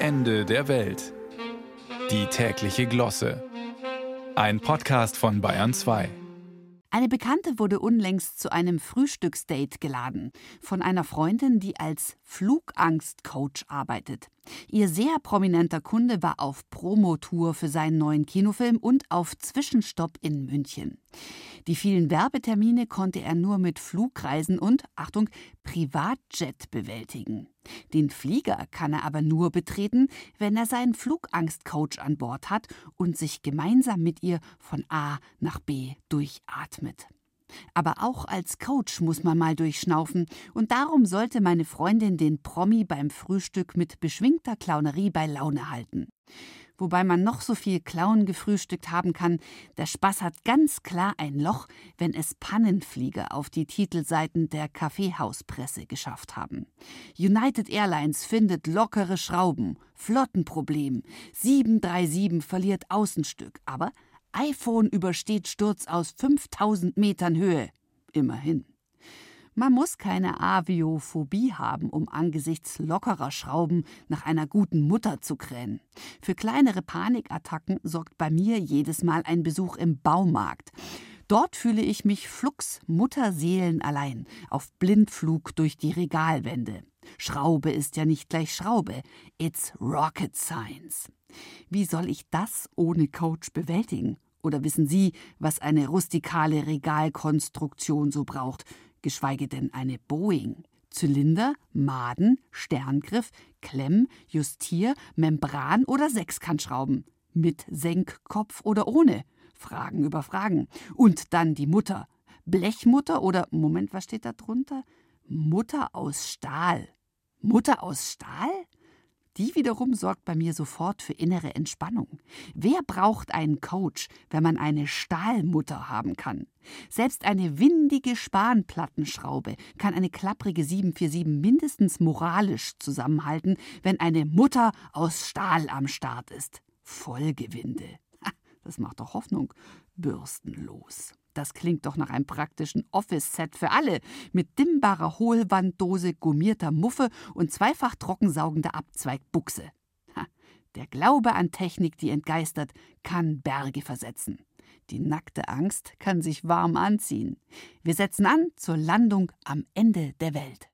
Ende der Welt. Die tägliche Glosse. Ein Podcast von Bayern 2. Eine Bekannte wurde unlängst zu einem Frühstücksdate geladen von einer Freundin, die als Flugangstcoach arbeitet. Ihr sehr prominenter Kunde war auf Promotour für seinen neuen Kinofilm und auf Zwischenstopp in München. Die vielen Werbetermine konnte er nur mit Flugreisen und, Achtung, Privatjet bewältigen. Den Flieger kann er aber nur betreten, wenn er seinen Flugangstcoach an Bord hat und sich gemeinsam mit ihr von A nach B durchatmet. Aber auch als Coach muss man mal durchschnaufen, und darum sollte meine Freundin den Promi beim Frühstück mit beschwingter Clownerie bei Laune halten. Wobei man noch so viel Clown gefrühstückt haben kann, der Spaß hat ganz klar ein Loch, wenn es Pannenflieger auf die Titelseiten der Kaffeehauspresse geschafft haben. United Airlines findet lockere Schrauben, Flottenproblem, 737 verliert Außenstück, aber iPhone übersteht Sturz aus 5000 Metern Höhe. Immerhin. Man muss keine Aviophobie haben, um angesichts lockerer Schrauben nach einer guten Mutter zu krähen. Für kleinere Panikattacken sorgt bei mir jedes Mal ein Besuch im Baumarkt. Dort fühle ich mich flugs Mutterseelen allein auf Blindflug durch die Regalwände. Schraube ist ja nicht gleich Schraube. It's rocket science. Wie soll ich das ohne Coach bewältigen? Oder wissen Sie, was eine rustikale Regalkonstruktion so braucht, geschweige denn eine Boeing? Zylinder, Maden, Sterngriff, Klemm, Justier, Membran oder Sechskantschrauben? Mit Senkkopf oder ohne? Fragen über Fragen. Und dann die Mutter. Blechmutter oder, Moment, was steht da drunter? Mutter aus Stahl. Mutter aus Stahl? Die wiederum sorgt bei mir sofort für innere Entspannung. Wer braucht einen Coach, wenn man eine Stahlmutter haben kann? Selbst eine windige Spanplattenschraube kann eine klapprige 747 mindestens moralisch zusammenhalten, wenn eine Mutter aus Stahl am Start ist. Vollgewinde. Das macht doch Hoffnung. Bürstenlos. Das klingt doch nach einem praktischen Office-Set für alle, mit dimmbarer Hohlwanddose, gummierter Muffe und zweifach trockensaugender Abzweigbuchse. Ha, der Glaube an Technik, die entgeistert, kann Berge versetzen. Die nackte Angst kann sich warm anziehen. Wir setzen an zur Landung am Ende der Welt.